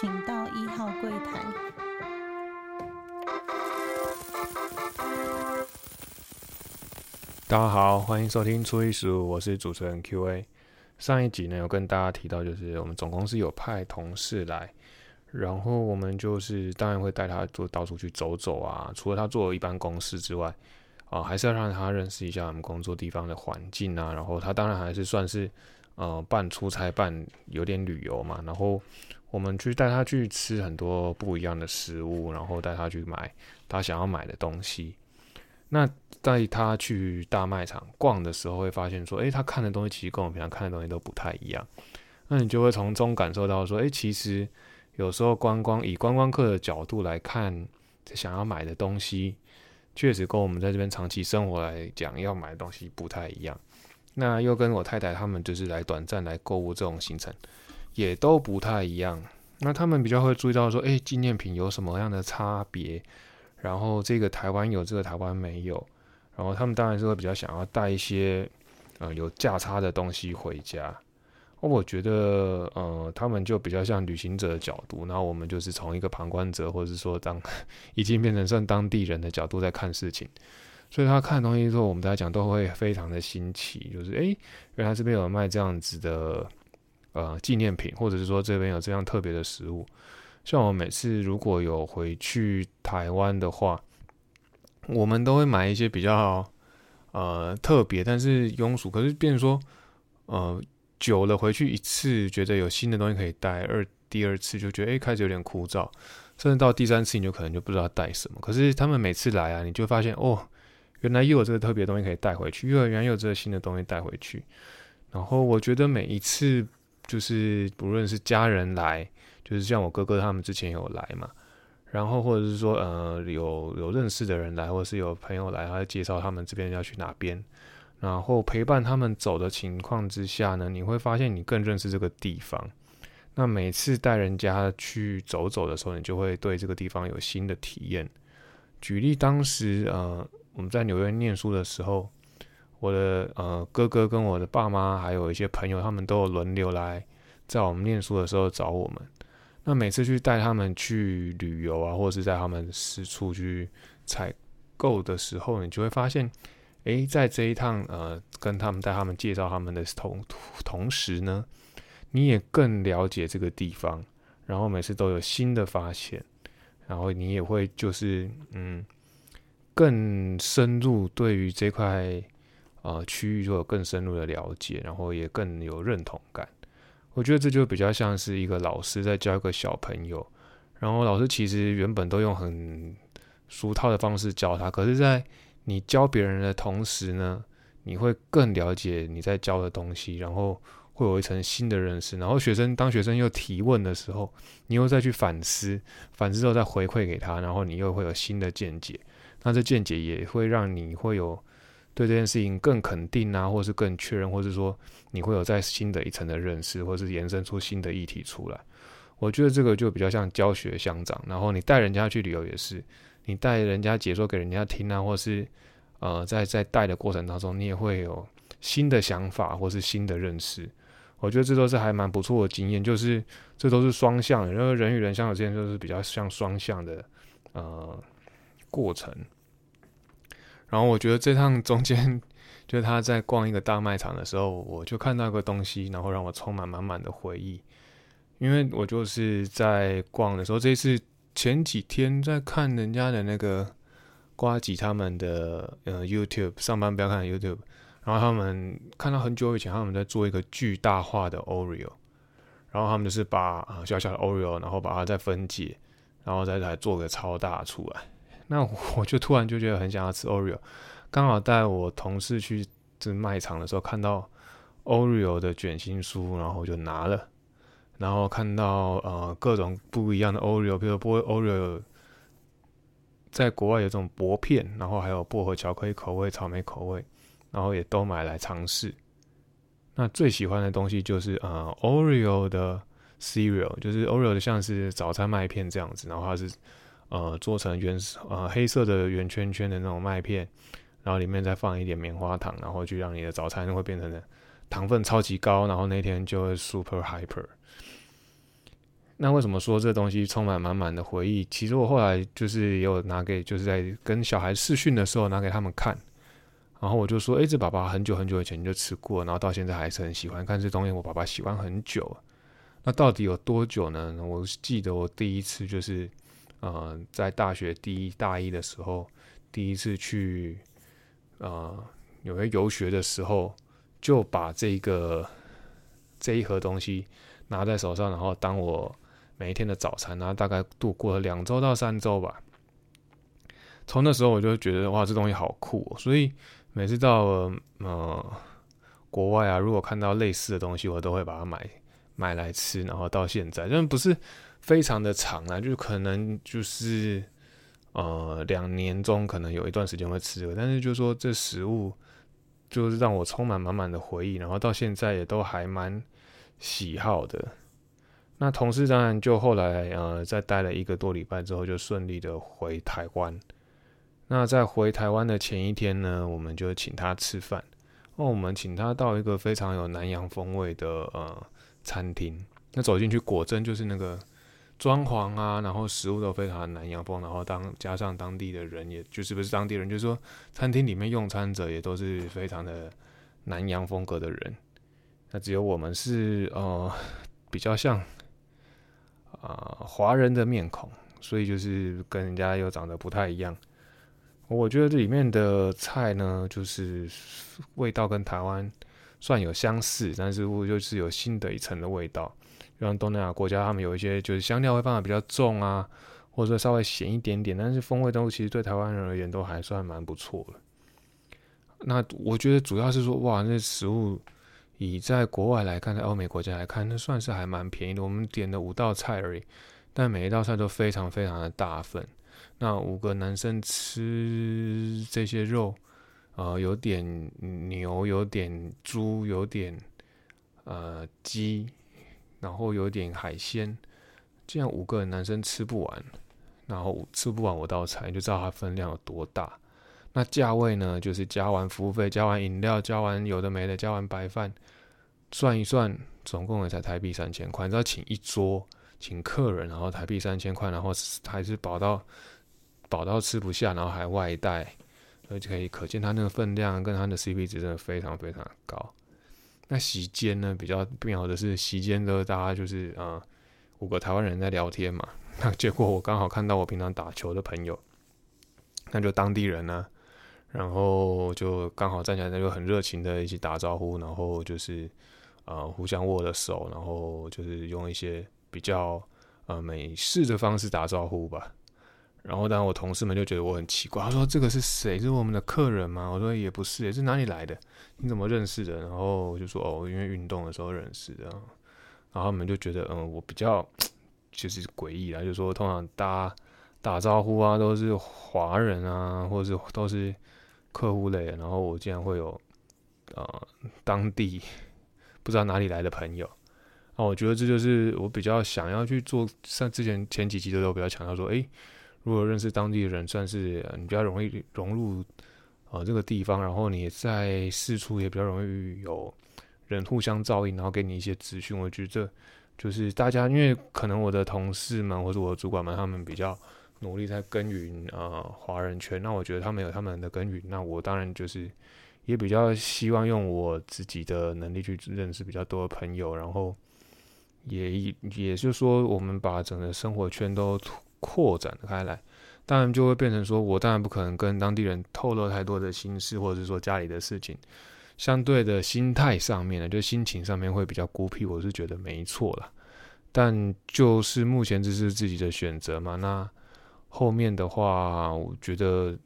请到一号柜台。大家好，欢迎收听初一十五，我是主持人 Q A。上一集呢，有跟大家提到，就是我们总公司有派同事来，然后我们就是当然会带他做到处去走走啊。除了他做一般公事之外，啊，还是要让他认识一下我们工作地方的环境啊。然后他当然还是算是呃半出差半有点旅游嘛。然后我们去带他去吃很多不一样的食物，然后带他去买他想要买的东西。那在他去大卖场逛的时候，会发现说，诶，他看的东西其实跟我们平常看的东西都不太一样。那你就会从中感受到说，诶，其实有时候观光以观光客的角度来看，想要买的东西，确实跟我们在这边长期生活来讲要买的东西不太一样。那又跟我太太他们就是来短暂来购物这种行程，也都不太一样。那他们比较会注意到说，诶，纪念品有什么样的差别？然后这个台湾有，这个台湾没有。然后他们当然是会比较想要带一些呃有价差的东西回家。我觉得呃他们就比较像旅行者的角度，那我们就是从一个旁观者，或者是说当 已经变成算当地人的角度在看事情。所以他看东西之后，我们大家讲都会非常的新奇，就是诶，原来这边有卖这样子的呃纪念品，或者是说这边有这样特别的食物。像我每次如果有回去台湾的话，我们都会买一些比较呃特别，但是庸俗。可是变成说，呃，久了回去一次，觉得有新的东西可以带；二第二次就觉得哎，开始有点枯燥，甚至到第三次你就可能就不知道带什么。可是他们每次来啊，你就发现哦，原来又有这个特别东西可以带回去，又原来又有这个新的东西带回去。然后我觉得每一次就是不论是家人来。就是像我哥哥他们之前有来嘛，然后或者是说呃有有认识的人来，或者是有朋友来，他介绍他们这边要去哪边，然后陪伴他们走的情况之下呢，你会发现你更认识这个地方。那每次带人家去走走的时候，你就会对这个地方有新的体验。举例当时呃我们在纽约念书的时候，我的呃哥哥跟我的爸妈还有一些朋友，他们都有轮流来在我们念书的时候找我们。那每次去带他们去旅游啊，或者是在他们四处去采购的时候，你就会发现，诶，在这一趟呃，跟他们带他们介绍他们的同同时呢，你也更了解这个地方，然后每次都有新的发现，然后你也会就是嗯，更深入对于这块呃区域就有更深入的了解，然后也更有认同感。我觉得这就比较像是一个老师在教一个小朋友，然后老师其实原本都用很俗套的方式教他，可是，在你教别人的同时呢，你会更了解你在教的东西，然后会有一层新的认识。然后学生当学生又提问的时候，你又再去反思，反思之后再回馈给他，然后你又会有新的见解。那这见解也会让你会有。对这件事情更肯定啊，或是更确认，或是说你会有在新的一层的认识，或是延伸出新的议题出来。我觉得这个就比较像教学相长。然后你带人家去旅游也是，你带人家解说给人家听啊，或是呃在在带的过程当中，你也会有新的想法或是新的认识。我觉得这都是还蛮不错的经验，就是这都是双向的，因为人与人相处之间就是比较像双向的呃过程。然后我觉得这趟中间，就是他在逛一个大卖场的时候，我就看到个东西，然后让我充满满满的回忆。因为我就是在逛的时候，这次前几天在看人家的那个瓜吉他们的呃 YouTube 上班不要看 YouTube，然后他们看到很久以前他们在做一个巨大化的 Oreo，然后他们就是把啊小小的 Oreo，然后把它再分解，然后再来做个超大出来。那我就突然就觉得很想要吃 Oreo，刚好带我同事去这卖场的时候看到 Oreo 的卷心酥，然后就拿了，然后看到呃各种不一样的 Oreo，比如波 Oreo 在国外有这种薄片，然后还有薄荷巧克力口味、草莓口味，然后也都买来尝试。那最喜欢的东西就是呃 Oreo 的 cereal，就是 Oreo 的像是早餐麦片这样子，然后它是。呃，做成圆呃黑色的圆圈圈的那种麦片，然后里面再放一点棉花糖，然后就让你的早餐会变成的糖分超级高，然后那天就会 super hyper。那为什么说这东西充满满满的回忆？其实我后来就是也有拿给，就是在跟小孩试训的时候拿给他们看，然后我就说：“哎，这爸爸很久很久以前就吃过，然后到现在还是很喜欢看这东西。我爸爸喜欢很久，那到底有多久呢？我记得我第一次就是，呃，在大学第一大一的时候，第一次去，呃，纽约游学的时候，就把这个这一盒东西拿在手上，然后当我。每一天的早餐，然后大概度过了两周到三周吧。从那时候我就觉得哇，这东西好酷，所以每次到呃国外啊，如果看到类似的东西，我都会把它买买来吃。然后到现在，但不是非常的长啊，就可能就是呃两年中可能有一段时间会吃，但是就是说这食物就是让我充满满满的回忆，然后到现在也都还蛮喜好的。那同事当然就后来呃，在待了一个多礼拜之后，就顺利的回台湾。那在回台湾的前一天呢，我们就请他吃饭。哦，我们请他到一个非常有南洋风味的呃餐厅。那走进去，果真就是那个装潢啊，然后食物都非常的南洋风，然后当加上当地的人，也就是不是当地人，就是说餐厅里面用餐者也都是非常的南洋风格的人。那只有我们是呃比较像。啊，华人的面孔，所以就是跟人家又长得不太一样。我觉得这里面的菜呢，就是味道跟台湾算有相似，但是我就是有新的一层的味道。像东南亚国家，他们有一些就是香料会放的比较重啊，或者说稍微咸一点点，但是风味都其实对台湾人而言都还算蛮不错的。那我觉得主要是说，哇，那食物。以在国外来看，在欧美国家来看，那算是还蛮便宜的。我们点的五道菜而已，但每一道菜都非常非常的大份。那五个男生吃这些肉，呃，有点牛，有点猪，有点呃鸡，然后有点海鲜，这样五个男生吃不完，然后吃不完我道菜，就知道它分量有多大。那价位呢？就是加完服务费、加完饮料、加完有的没的、加完白饭，算一算，总共也才台币三千块。你知道，请一桌，请客人，然后台币三千块，然后还是饱到饱到吃不下，然后还外带，而且可以可见它那个分量跟它的 CP 值真的非常非常高。那席间呢，比较妙的是席间的大家就是啊五个台湾人在聊天嘛，那结果我刚好看到我平常打球的朋友，那就当地人呢。然后就刚好站起来，那就很热情的一起打招呼，然后就是呃互相握了手，然后就是用一些比较呃美式的方式打招呼吧。然后当然我同事们就觉得我很奇怪，他说这个是谁？是我们的客人吗？我说也不是，是哪里来的？你怎么认识的？然后我就说哦，因为运动的时候认识的。然后他们就觉得嗯我比较就是诡异啦，就说通常大家打招呼啊都是华人啊，或者是都是。客户类，然后我竟然会有，呃，当地不知道哪里来的朋友，那我觉得这就是我比较想要去做。像之前前几集都都比较强调说，诶，如果认识当地的人，算是你比较容易融入呃这个地方，然后你在四处也比较容易有人互相照应，然后给你一些资讯。我觉得这就是大家，因为可能我的同事们或者我的主管们，他们比较。努力在耕耘呃华人圈，那我觉得他们有他们的耕耘，那我当然就是也比较希望用我自己的能力去认识比较多的朋友，然后也也就是说，我们把整个生活圈都扩展开来，当然就会变成说我当然不可能跟当地人透露太多的心事，或者是说家里的事情，相对的心态上面呢，就心情上面会比较孤僻，我是觉得没错了，但就是目前这是自己的选择嘛，那。后面的话，我觉得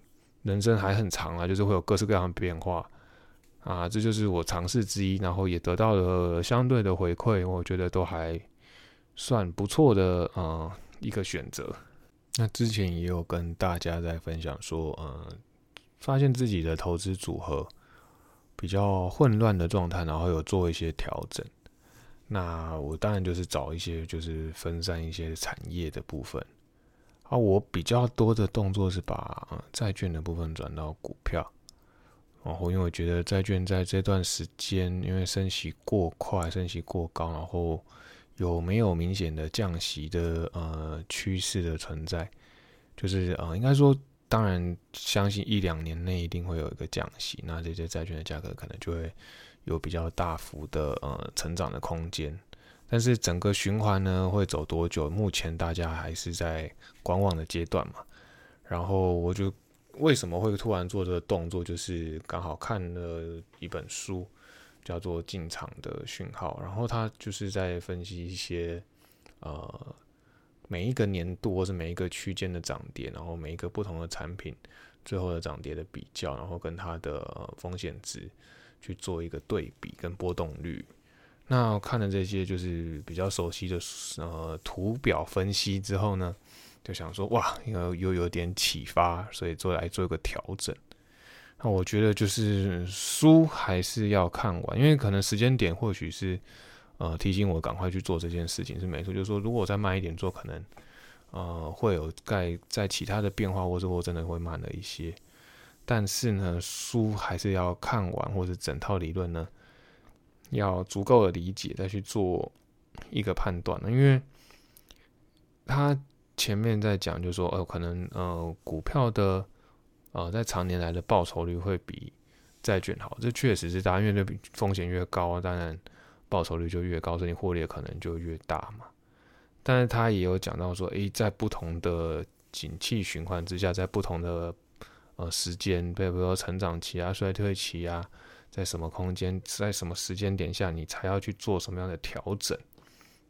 人生还很长啊，就是会有各式各样的变化啊，这就是我尝试之一，然后也得到了相对的回馈，我觉得都还算不错的呃一个选择。那之前也有跟大家在分享说，呃，发现自己的投资组合比较混乱的状态，然后有做一些调整。那我当然就是找一些就是分散一些产业的部分。啊，我比较多的动作是把债券的部分转到股票，然后因为我觉得债券在这段时间，因为升息过快、升息过高，然后有没有明显的降息的呃趋势的存在？就是呃，应该说，当然相信一两年内一定会有一个降息，那这些债券的价格可能就会有比较大幅的呃成长的空间。但是整个循环呢会走多久？目前大家还是在观望的阶段嘛。然后我就为什么会突然做这个动作，就是刚好看了一本书，叫做《进场的讯号》，然后他就是在分析一些呃每一个年度或是每一个区间的涨跌，然后每一个不同的产品最后的涨跌的比较，然后跟它的风险值去做一个对比跟波动率。那看了这些就是比较熟悉的呃图表分析之后呢，就想说哇，又又有点启发，所以做来做一个调整。那我觉得就是书还是要看完，因为可能时间点或许是呃提醒我赶快去做这件事情是没错。就是说，如果再慢一点做，可能呃会有在在其他的变化，或者我真的会慢了一些。但是呢，书还是要看完，或者整套理论呢。要足够的理解再去做一个判断因为他前面在讲，就是说，呃，可能呃，股票的呃，在常年来的报酬率会比债券好，这确实是大家因为那风险越高，当然报酬率就越高，所以你获利可能就越大嘛。但是他也有讲到说，诶，在不同的景气循环之下，在不同的呃时间，比如说成长期啊、衰退期啊。在什么空间，在什么时间点下，你才要去做什么样的调整？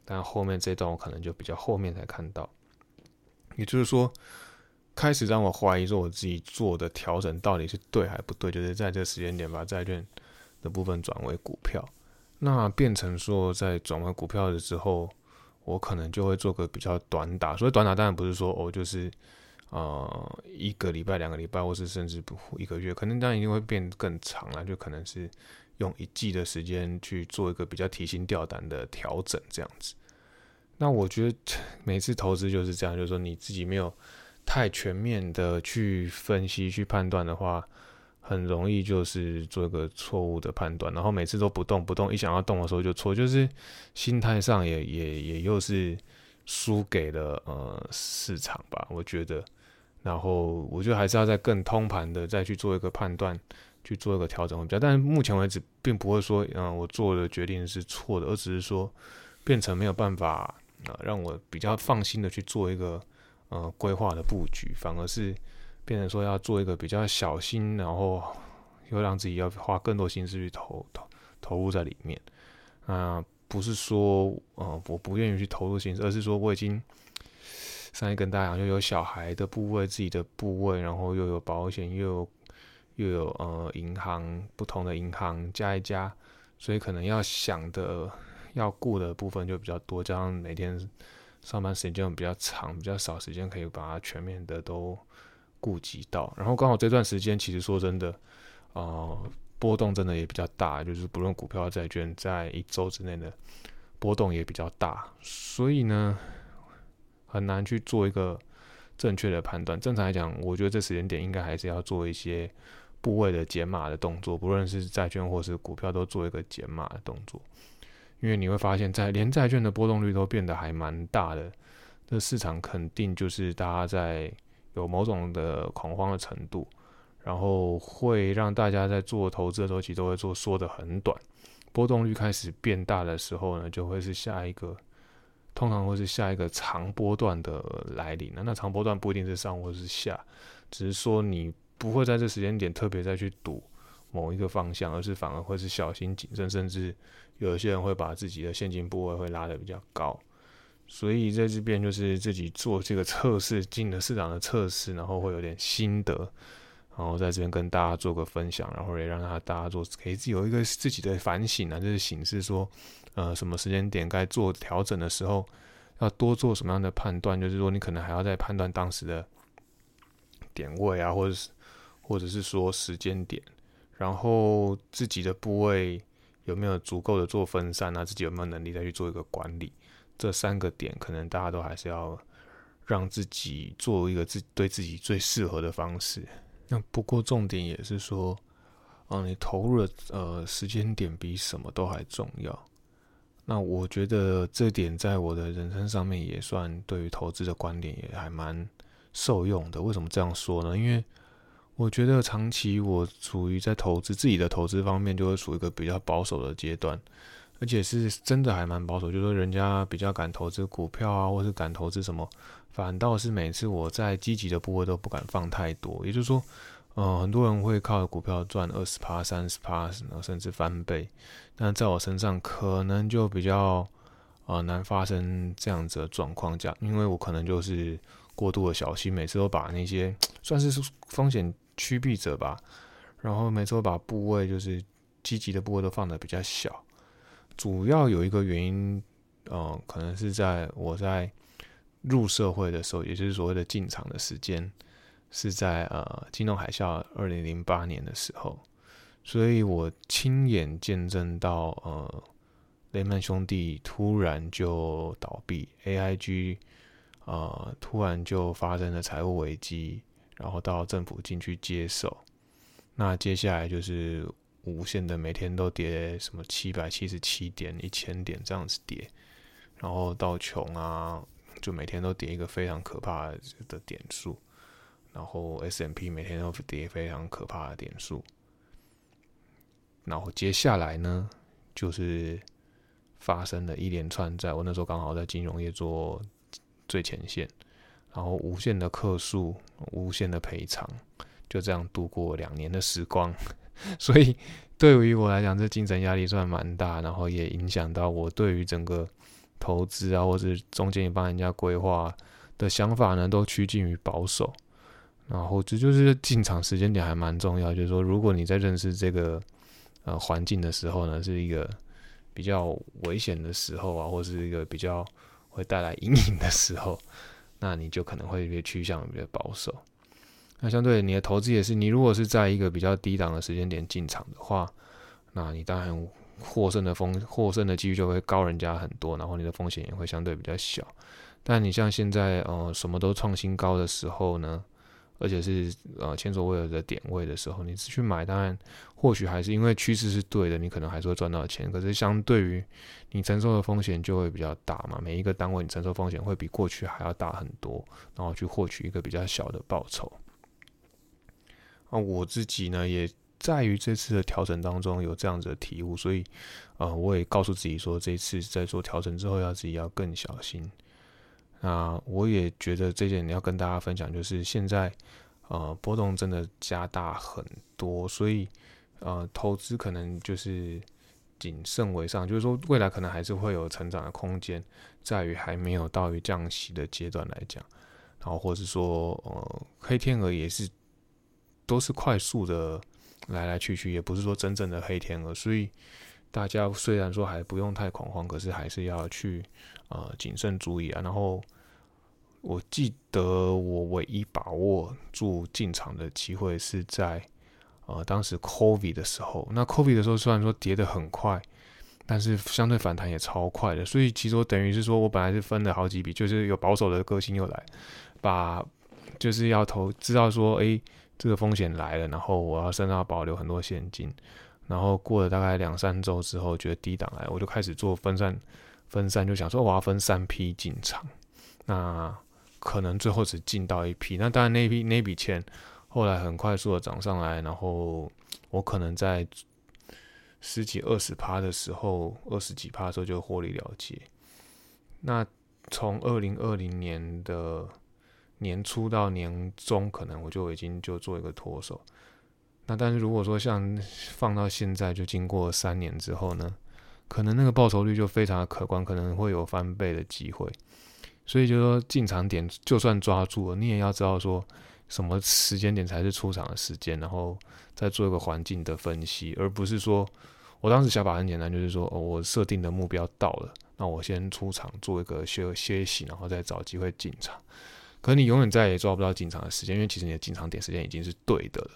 但后面这段我可能就比较后面才看到，也就是说，开始让我怀疑说我自己做的调整到底是对还不对，就是在这个时间点把债券的部分转为股票，那变成说在转为股票的时候，我可能就会做个比较短打。所以短打当然不是说哦，就是。呃，一个礼拜、两个礼拜，或是甚至不一个月，可能当然一定会变更长了，就可能是用一季的时间去做一个比较提心吊胆的调整，这样子。那我觉得 每次投资就是这样，就是说你自己没有太全面的去分析、去判断的话，很容易就是做一个错误的判断，然后每次都不动不动，一想要动的时候就错，就是心态上也也也又是输给了呃市场吧，我觉得。然后我觉得还是要再更通盘的再去做一个判断，去做一个调整会比较。但是目前为止，并不会说，嗯，我做的决定是错的，而只是说变成没有办法啊，让我比较放心的去做一个呃规划的布局，反而是变成说要做一个比较小心，然后又让自己要花更多心思去投投投入在里面。啊，不是说呃我不愿意去投入心思，而是说我已经。上一跟大家讲，又有小孩的部位、自己的部位，然后又有保险，又有又有呃银行不同的银行加一加，所以可能要想的、要顾的部分就比较多，加上每天上班时间比较长，比较少时间可以把它全面的都顾及到。然后刚好这段时间，其实说真的，呃，波动真的也比较大，就是不论股票、债券，在一周之内的波动也比较大，所以呢。很难去做一个正确的判断。正常来讲，我觉得这时间点应该还是要做一些部位的减码的动作，不论是债券或是股票，都做一个减码的动作。因为你会发现，在连债券的波动率都变得还蛮大的，这市场肯定就是大家在有某种的恐慌的程度，然后会让大家在做投资的时候，其实都会做缩的很短。波动率开始变大的时候呢，就会是下一个。通常会是下一个长波段的来临那那长波段不一定是上或是下，只是说你不会在这时间点特别再去赌某一个方向，而是反而会是小心谨慎，甚至有些人会把自己的现金部位会拉得比较高。所以在这边就是自己做这个测试，进了市场的测试，然后会有点心得，然后在这边跟大家做个分享，然后也让他大家做可以有一个自己的反省啊，就是显示说。呃，什么时间点该做调整的时候，要多做什么样的判断？就是说，你可能还要再判断当时的点位啊，或者是或者是说时间点，然后自己的部位有没有足够的做分散啊？自己有没有能力再去做一个管理？这三个点，可能大家都还是要让自己做一个自对自己最适合的方式。那不过重点也是说，嗯，你投入的呃时间点比什么都还重要。那我觉得这点在我的人生上面也算对于投资的观点也还蛮受用的。为什么这样说呢？因为我觉得长期我处于在投资自己的投资方面，就会处于一个比较保守的阶段，而且是真的还蛮保守。就是说，人家比较敢投资股票啊，或是敢投资什么，反倒是每次我在积极的部位都不敢放太多。也就是说。嗯，很多人会靠股票赚二十趴、三十趴，然后甚至翻倍。但在我身上，可能就比较呃难发生这样子的状况，这样，因为我可能就是过度的小心，每次都把那些 算是风险趋避者吧，然后每次把部位就是积极的部位都放的比较小。主要有一个原因，嗯，可能是在我在入社会的时候，也就是所谓的进场的时间。是在呃金融海啸二零零八年的时候，所以我亲眼见证到呃雷曼兄弟突然就倒闭，AIG 呃突然就发生了财务危机，然后到政府进去接手，那接下来就是无限的每天都跌什么七百七十七点、一千点这样子跌，然后到穷啊，就每天都跌一个非常可怕的点数。然后 S M P 每天都跌非常可怕的点数，然后接下来呢，就是发生了一连串，在我那时候刚好在金融业做最前线，然后无限的客数，无限的赔偿，就这样度过两年的时光。所以对于我来讲，这精神压力算蛮大，然后也影响到我对于整个投资啊，或者中间也帮人家规划的想法呢，都趋近于保守。然后这就是进场时间点还蛮重要，就是说，如果你在认识这个呃环境的时候呢，是一个比较危险的时候啊，或是一个比较会带来阴影的时候，那你就可能会越趋向比较保守。那相对你的投资也是，你如果是在一个比较低档的时间点进场的话，那你当然获胜的风获胜的几率就会高人家很多，然后你的风险也会相对比较小。但你像现在呃什么都创新高的时候呢？而且是呃前所未有的点位的时候，你去买，当然或许还是因为趋势是对的，你可能还是会赚到钱。可是相对于你承受的风险就会比较大嘛，每一个单位你承受风险会比过去还要大很多，然后去获取一个比较小的报酬。啊，我自己呢也在于这次的调整当中有这样子的体悟，所以呃我也告诉自己说，这次在做调整之后要自己要更小心。那我也觉得这点你要跟大家分享，就是现在呃波动真的加大很多，所以呃投资可能就是谨慎为上，就是说未来可能还是会有成长的空间，在于还没有到于降息的阶段来讲，然后或是说呃黑天鹅也是都是快速的来来去去，也不是说真正的黑天鹅，所以大家虽然说还不用太恐慌，可是还是要去。呃，谨慎注意啊。然后我记得我唯一把握住进场的机会是在呃当时 COVID 的时候。那 COVID 的时候虽然说跌得很快，但是相对反弹也超快的。所以其实我等于是说我本来是分了好几笔，就是有保守的个性又来，把就是要投知道说，哎，这个风险来了，然后我要身上保留很多现金。然后过了大概两三周之后，觉得低档来，我就开始做分散。分散就想说我要分三批进场，那可能最后只进到一批，那当然那批那笔钱后来很快速的涨上来，然后我可能在十几二十趴的时候，二十几趴的时候就获利了结。那从二零二零年的年初到年中，可能我就已经就做一个脱手。那但是如果说像放到现在，就经过三年之后呢？可能那个报酬率就非常的可观，可能会有翻倍的机会。所以就说进场点就算抓住了，你也要知道说什么时间点才是出场的时间，然后再做一个环境的分析，而不是说我当时想法很简单，就是说哦，我设定的目标到了，那我先出场做一个休歇息，然后再找机会进场。可你永远再也抓不到进场的时间，因为其实你的进场点时间已经是对的了。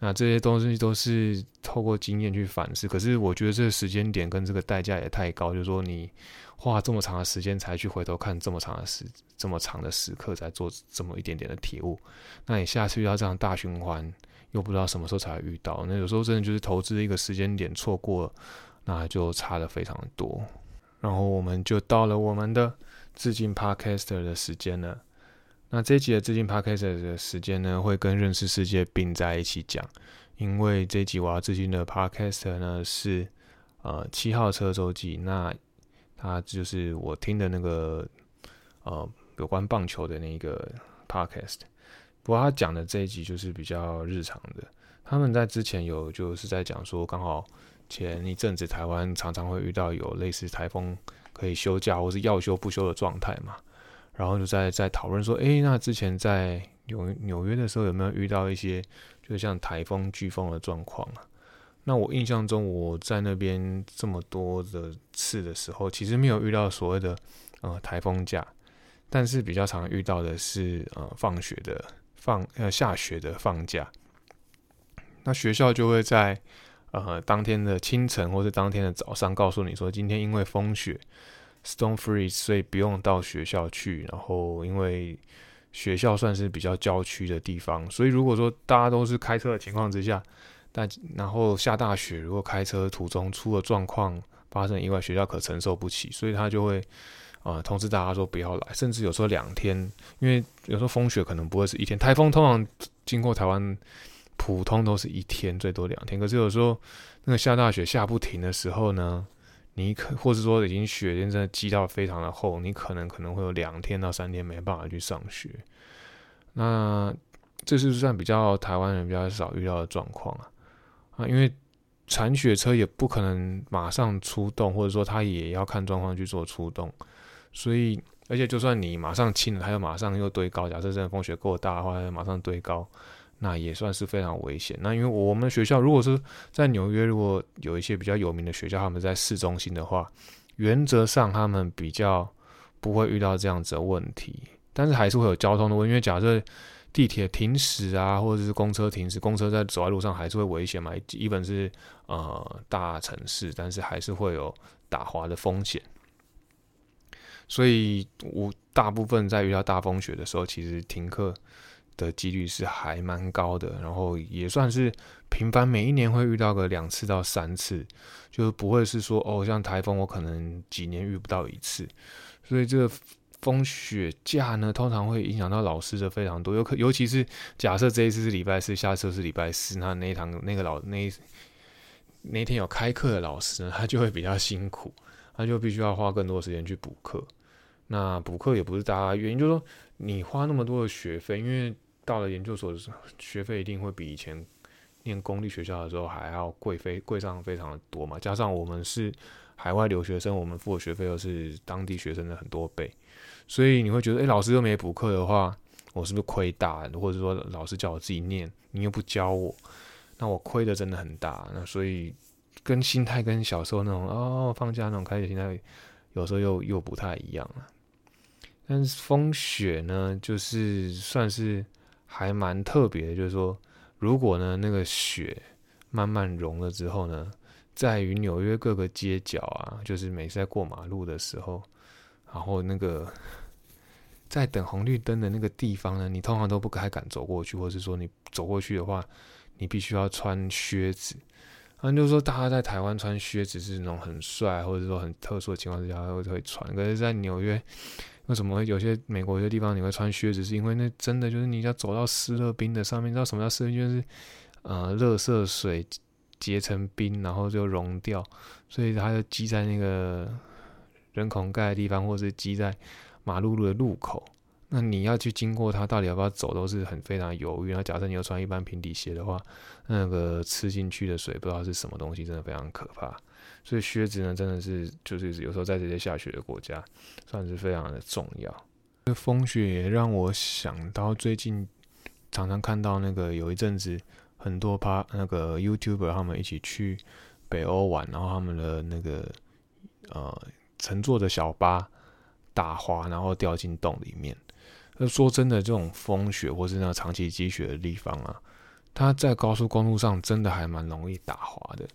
那这些东西都是透过经验去反思，可是我觉得这个时间点跟这个代价也太高，就是说你花这么长的时间才去回头看这么长的时这么长的时刻，才做这么一点点的体悟，那你下次遇到这样大循环，又不知道什么时候才会遇到，那有时候真的就是投资一个时间点错过，那就差的非常多。然后我们就到了我们的致敬 Podcaster 的时间了。那这一集的致敬 Podcaster 的时间呢，会跟认识世界并在一起讲，因为这一集我要致敬的 Podcaster 呢是呃七号车周记，那他就是我听的那个呃有关棒球的那个 Podcast。不过他讲的这一集就是比较日常的。他们在之前有就是在讲说，刚好前一阵子台湾常常会遇到有类似台风可以休假或是要休不休的状态嘛，然后就在在讨论说，诶，那之前在纽纽约的时候有没有遇到一些就像台风飓风的状况啊？那我印象中我在那边这么多的次的时候，其实没有遇到所谓的呃台风假，但是比较常遇到的是呃放学的。放呃下雪的放假，那学校就会在呃当天的清晨或是当天的早上告诉你说，今天因为风雪 （stone Free，所以不用到学校去。然后因为学校算是比较郊区的地方，所以如果说大家都是开车的情况之下，但然后下大雪，如果开车途中出了状况，发生意外，学校可承受不起，所以他就会。啊，通知大家说不要来，甚至有时候两天，因为有时候风雪可能不会是一天，台风通常经过台湾，普通都是一天，最多两天。可是有时候那个下大雪下不停的时候呢，你可或者说已经雪天真的积到非常的厚，你可能可能会有两天到三天没办法去上学。那这是算比较台湾人比较少遇到的状况啊啊，因为铲雪车也不可能马上出动，或者说他也要看状况去做出动。所以，而且就算你马上清了，它又马上又堆高。假设真的风雪够大的话，马上堆高，那也算是非常危险。那因为我们学校如果是在纽约，如果有一些比较有名的学校，他们在市中心的话，原则上他们比较不会遇到这样子的问题。但是还是会有交通的问题，因为假设地铁停驶啊，或者是公车停驶，公车在走在路上还是会危险嘛。一本是呃大城市，但是还是会有打滑的风险。所以，我大部分在遇到大风雪的时候，其实停课的几率是还蛮高的，然后也算是频繁，每一年会遇到个两次到三次，就不会是说哦，像台风我可能几年遇不到一次。所以这个风雪假呢，通常会影响到老师的非常多，尤可尤其是假设这一次是礼拜四，下次是礼拜四，那那一堂那个老那那天有开课的老师，他就会比较辛苦，他就必须要花更多时间去补课。那补课也不是大家原因，就是说你花那么多的学费，因为到了研究所的时候，学费一定会比以前念公立学校的时候还要贵，非贵上非常的多嘛。加上我们是海外留学生，我们付的学费又是当地学生的很多倍，所以你会觉得，哎，老师又没补课的话，我是不是亏大？或者说老师叫我自己念，你又不教我，那我亏的真的很大。那所以跟心态跟小时候那种哦放假那种开学心态，有时候又又不太一样了。但是风雪呢，就是算是还蛮特别的，就是说，如果呢那个雪慢慢融了之后呢，在于纽约各个街角啊，就是每次在过马路的时候，然后那个在等红绿灯的那个地方呢，你通常都不太敢走过去，或是说你走过去的话，你必须要穿靴子。那，就是说大家在台湾穿靴子是那种很帅，或者说很特殊的情况之下会会穿，可是，在纽约。为什么有些美国有些地方你会穿靴子？是因为那真的就是你要走到湿热冰的上面，知道什么叫湿热冰？就是呃，热色水结成冰，然后就融掉，所以它就积在那个人孔盖的地方，或是积在马路路的路口。那你要去经过它，到底要不要走，都是很非常犹豫。那假设你要穿一般平底鞋的话，那个吃进去的水不知道是什么东西，真的非常可怕。所以靴子呢，真的是就是有时候在这些下雪的国家，算是非常的重要。这风雪也让我想到最近常常看到那个有一阵子很多趴那个 YouTuber 他们一起去北欧玩，然后他们的那个呃乘坐的小巴打滑，然后掉进洞里面。那说真的，这种风雪或是那长期积雪的地方啊，它在高速公路上真的还蛮容易打滑的。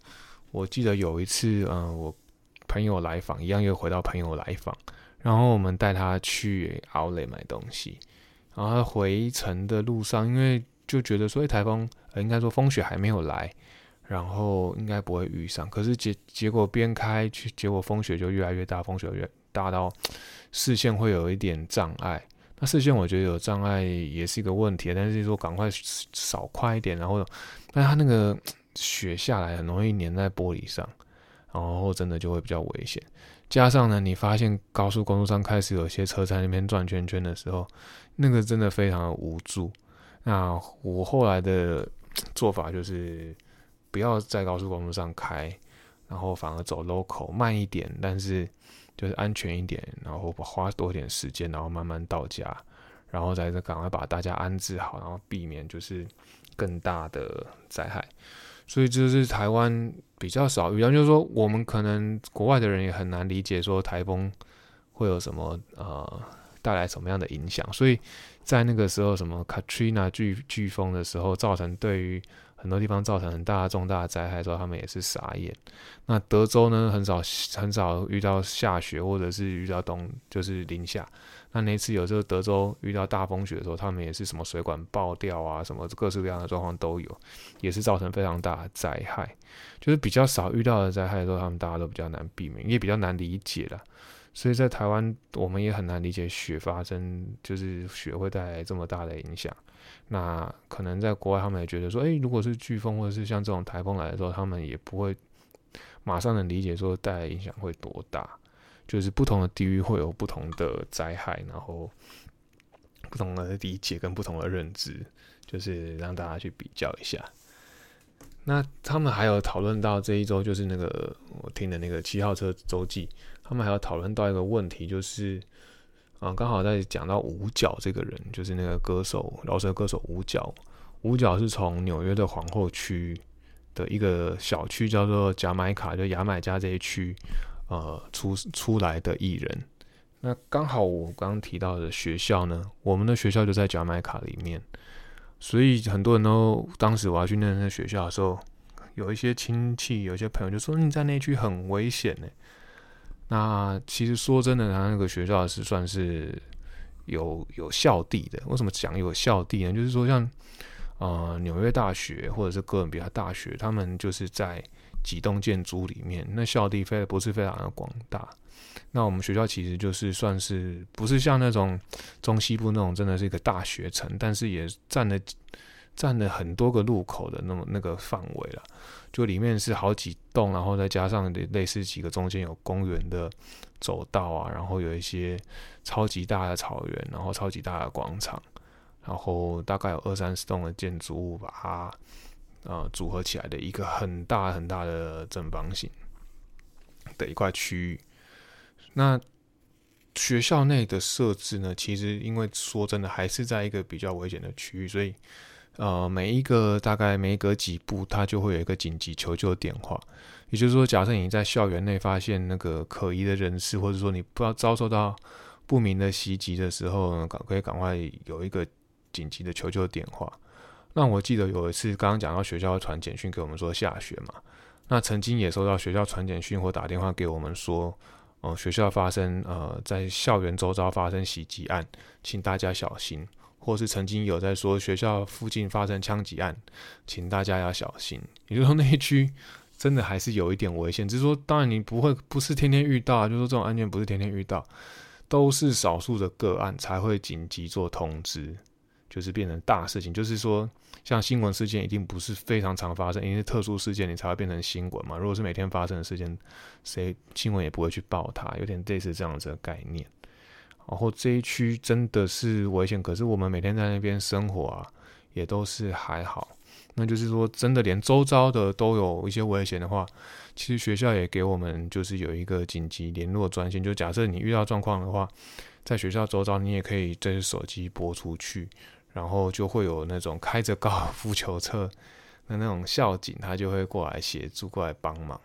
我记得有一次，嗯，我朋友来访，一样又回到朋友来访，然后我们带他去奥莱买东西，然后回程的路上，因为就觉得说台风，应该说风雪还没有来，然后应该不会遇上。可是结结果边开去，结果风雪就越来越大，风雪越大到视线会有一点障碍。那视线我觉得有障碍也是一个问题，但是说赶快少快一点，然后，但他那个雪下来很容易粘在玻璃上，然后真的就会比较危险。加上呢，你发现高速公路上开始有些车在那边转圈圈的时候，那个真的非常的无助。那我后来的 做法就是不要在高速公路上开，然后反而走 local 慢一点，但是就是安全一点，然后花多点时间，然后慢慢到家，然后再赶快把大家安置好，然后避免就是更大的灾害。所以这是台湾比较少遇到，就是说我们可能国外的人也很难理解说台风会有什么呃带来什么样的影响。所以在那个时候，什么 Katrina 飓飓风的时候，造成对于很多地方造成很大重大的灾害的时候，他们也是傻眼。那德州呢，很少很少遇到下雪，或者是遇到冬就是零下。那那次有时候德州遇到大风雪的时候，他们也是什么水管爆掉啊，什么各式各样的状况都有，也是造成非常大的灾害。就是比较少遇到的灾害的时候，他们大家都比较难避免，也比较难理解了。所以在台湾，我们也很难理解雪发生，就是雪会带来这么大的影响。那可能在国外，他们也觉得说，诶，如果是飓风或者是像这种台风来的时候，他们也不会马上能理解说带来影响会多大。就是不同的地域会有不同的灾害，然后不同的理解跟不同的认知，就是让大家去比较一下。那他们还有讨论到这一周，就是那个我听的那个七号车周记，他们还有讨论到一个问题，就是啊，刚好在讲到五角这个人，就是那个歌手饶舌歌手五角。五角是从纽约的皇后区的一个小区叫做贾买卡，就牙买加这一区。呃，出出来的艺人，那刚好我刚刚提到的学校呢，我们的学校就在贾买卡里面，所以很多人都当时我要去那那学校的时候，有一些亲戚，有一些朋友就说你在那区很危险呢。那其实说真的，他那个学校是算是有有校地的。为什么讲有校地呢？就是说像呃纽约大学或者是哥伦比亚大学，他们就是在。几栋建筑里面，那校地非不是非常的广大。那我们学校其实就是算是不是像那种中西部那种真的是一个大学城，但是也占了占了很多个路口的那么那个范围了。就里面是好几栋，然后再加上类似几个中间有公园的走道啊，然后有一些超级大的草原，然后超级大的广场，然后大概有二三十栋的建筑物吧。啊。呃，组合起来的一个很大很大的正方形的一块区域。那学校内的设置呢？其实因为说真的，还是在一个比较危险的区域，所以呃，每一个大概每隔几步，它就会有一个紧急求救电话。也就是说，假设你在校园内发现那个可疑的人士，或者说你不要遭受到不明的袭击的时候，赶可以赶快有一个紧急的求救电话。那我记得有一次，刚刚讲到学校传简讯给我们说下雪嘛，那曾经也收到学校传简讯或打电话给我们说，哦，学校发生呃在校园周遭发生袭击案，请大家小心，或是曾经有在说学校附近发生枪击案，请大家要小心。也就是说那一区真的还是有一点危险，只是说当然你不会不是天天遇到，就是说这种案件不是天天遇到，都是少数的个案才会紧急做通知。就是变成大事情，就是说，像新闻事件一定不是非常常发生，因为特殊事件你才会变成新闻嘛。如果是每天发生的事件，谁新闻也不会去报它，有点类似这样子的概念。然后这一区真的是危险，可是我们每天在那边生活啊，也都是还好。那就是说，真的连周遭的都有一些危险的话，其实学校也给我们就是有一个紧急联络专线，就假设你遇到状况的话，在学校周遭你也可以对着手机拨出去。然后就会有那种开着高尔夫球车的那种校警，他就会过来协助、过来帮忙。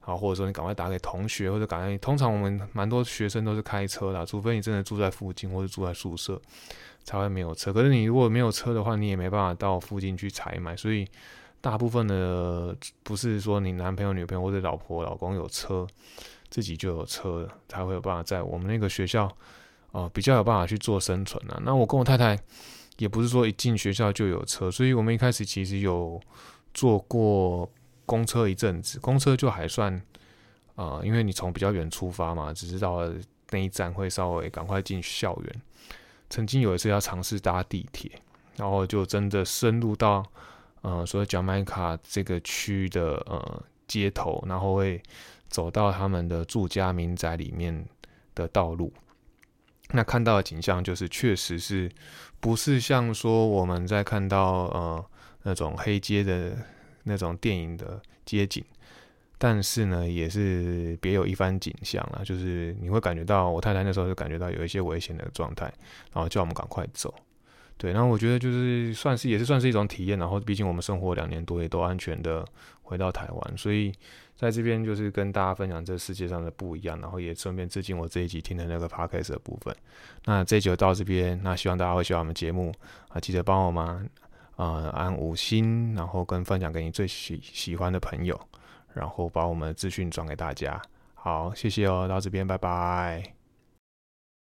好，或者说你赶快打给同学，或者赶快。通常我们蛮多学生都是开车的，除非你真的住在附近或者住在宿舍，才会没有车。可是你如果没有车的话，你也没办法到附近去采买。所以大部分的不是说你男朋友、女朋友或者老婆、老公有车，自己就有车才会有办法在我们那个学校哦比较有办法去做生存啊。那我跟我太太。也不是说一进学校就有车，所以我们一开始其实有坐过公车一阵子，公车就还算，呃，因为你从比较远出发嘛，只知道那一站会稍微赶快进校园。曾经有一次要尝试搭地铁，然后就真的深入到，呃，所谓贾麦卡这个区的呃街头，然后会走到他们的住家民宅里面的道路。那看到的景象就是，确实是不是像说我们在看到呃那种黑街的那种电影的街景，但是呢，也是别有一番景象了。就是你会感觉到，我太太那时候就感觉到有一些危险的状态，然后叫我们赶快走。对，然后我觉得就是算是也是算是一种体验。然后毕竟我们生活两年多，也都安全的回到台湾，所以。在这边就是跟大家分享这世界上的不一样，然后也顺便致敬我这一集听的那个 podcast 的部分。那这一集就到这边，那希望大家会喜欢我们节目啊，记得帮我们啊按五星，然后跟分享给你最喜喜欢的朋友，然后把我们的资讯转给大家。好，谢谢哦，到这边，拜拜。